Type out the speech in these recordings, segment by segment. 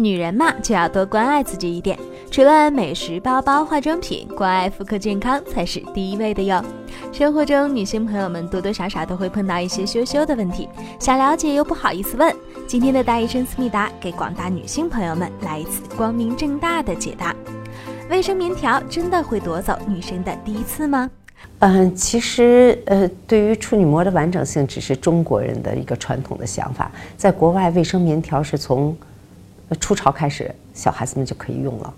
女人嘛，就要多关爱自己一点。除了美食、包包、化妆品，关爱妇科健康才是第一位的哟。生活中，女性朋友们多多少少都会碰到一些羞羞的问题，想了解又不好意思问。今天的大医生思密达给广大女性朋友们来一次光明正大的解答：卫生棉条真的会夺走女生的第一次吗？嗯，其实呃，对于处女膜的完整性，只是中国人的一个传统的想法。在国外，卫生棉条是从初潮开始，小孩子们就可以用了。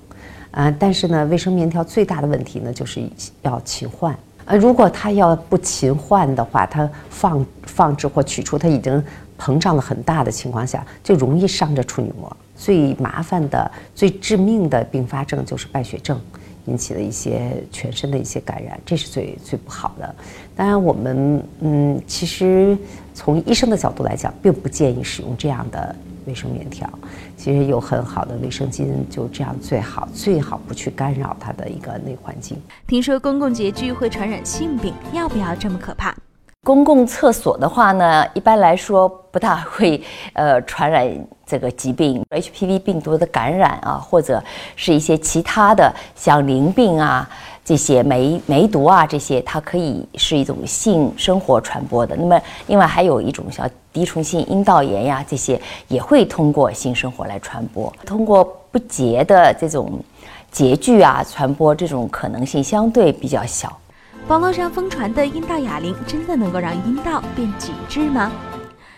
啊，但是呢，卫生棉条最大的问题呢，就是要勤换。呃，如果它要不勤换的话，它放放置或取出，它已经膨胀了很大的情况下，就容易伤着处女膜。最麻烦的、最致命的并发症就是败血症引起的一些全身的一些感染，这是最最不好的。当然，我们嗯，其实从医生的角度来讲，并不建议使用这样的。卫生棉条其实有很好的卫生巾，就这样最好，最好不去干扰它的一个内环境。听说公共洁具会传染性病，要不要这么可怕？公共厕所的话呢，一般来说不大会呃传染这个疾病，HPV 病毒的感染啊，或者是一些其他的像淋病啊。这些梅梅毒啊，这些它可以是一种性生活传播的。那么，另外还有一种像滴虫性阴道炎呀，这些也会通过性生活来传播。通过不洁的这种洁具啊，传播这种可能性相对比较小。网络上疯传的阴道哑铃真的能够让阴道变紧致吗？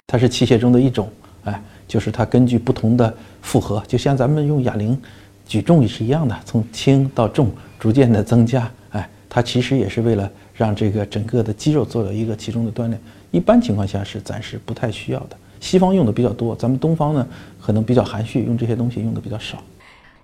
它是器械中的一种，哎，就是它根据不同的负荷，就像咱们用哑铃举重也是一样的，从轻到重。逐渐的增加，哎，它其实也是为了让这个整个的肌肉做了一个其中的锻炼。一般情况下是暂时不太需要的。西方用的比较多，咱们东方呢可能比较含蓄，用这些东西用的比较少。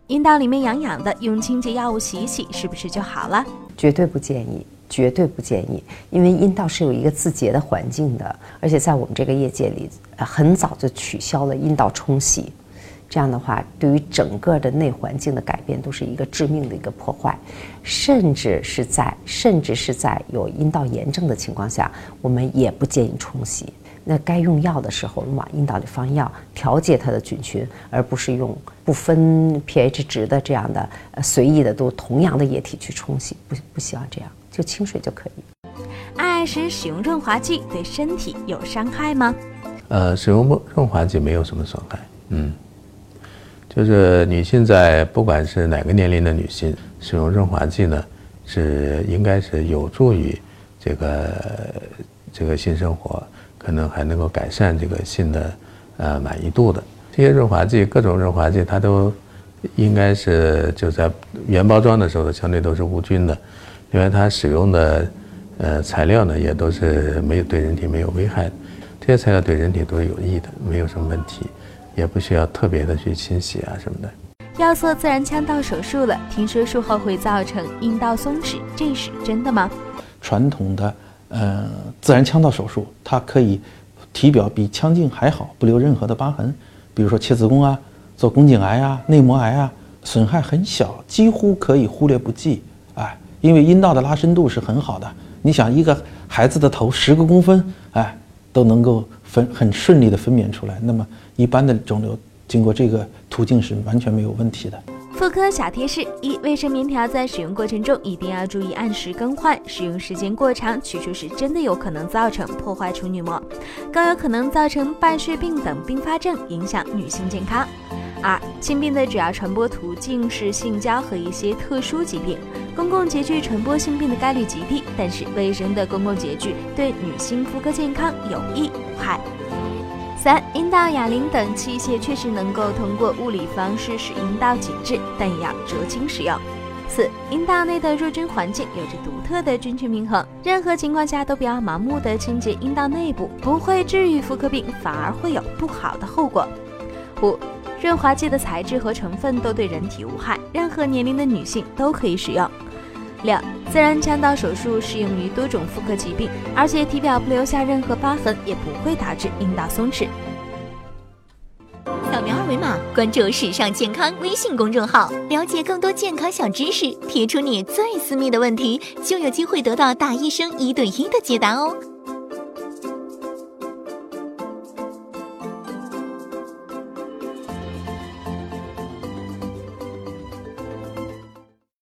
阴道里面痒痒的，用清洁药物洗一洗，是不是就好了？绝对不建议，绝对不建议，因为阴道是有一个自洁的环境的，而且在我们这个业界里，很早就取消了阴道冲洗。这样的话，对于整个的内环境的改变都是一个致命的一个破坏，甚至是在甚至是在有阴道炎症的情况下，我们也不建议冲洗。那该用药的时候，我们往阴道里放药，调节它的菌群，而不是用不分 pH 值的这样的呃随意的都同样的液体去冲洗，不不希望这样，就清水就可以。爱爱时使用润滑剂对身体有伤害吗？呃，使用润滑剂没有什么损害，嗯。就是女性在不管是哪个年龄的女性使用润滑剂呢，是应该是有助于这个这个性生活，可能还能够改善这个性的呃满意度的。这些润滑剂，各种润滑剂，它都应该是就在原包装的时候相对都是无菌的，因为它使用的呃材料呢也都是没有对人体没有危害的，这些材料对人体都是有益的，没有什么问题。也不需要特别的去清洗啊什么的。要做自然腔道手术了，听说术后会造成阴道松弛，这是真的吗？传统的呃自然腔道手术，它可以体表比腔镜还好，不留任何的疤痕。比如说切子宫啊，做宫颈癌啊、内膜癌啊，损害很小，几乎可以忽略不计。哎，因为阴道的拉伸度是很好的。你想一个孩子的头十个公分，哎，都能够分很顺利的分娩出来，那么。一般的肿瘤经过这个途径是完全没有问题的。妇科小贴士：一、卫生棉条在使用过程中一定要注意按时更换，使用时间过长，取出时真的有可能造成破坏处女膜，更有可能造成败血病等并发症，影响女性健康。二、性病的主要传播途径是性交和一些特殊疾病，公共洁具传播性病的概率极低，但是卫生的公共洁具对女性妇科健康有益无害。三、阴道哑铃等器械确实能够通过物理方式使阴道紧致，但也要酌情使用。四、阴道内的弱菌环境有着独特的菌群平衡，任何情况下都不要盲目的清洁阴道内部，不会治愈妇科病，反而会有不好的后果。五、润滑剂的材质和成分都对人体无害，任何年龄的女性都可以使用。六、自然腔道手术适用于多种妇科疾病，而且体表不留下任何疤痕，也不会导致阴道松弛。扫描二维码，关注“时尚健康”微信公众号，了解更多健康小知识。提出你最私密的问题，就有机会得到大医生一对一的解答哦。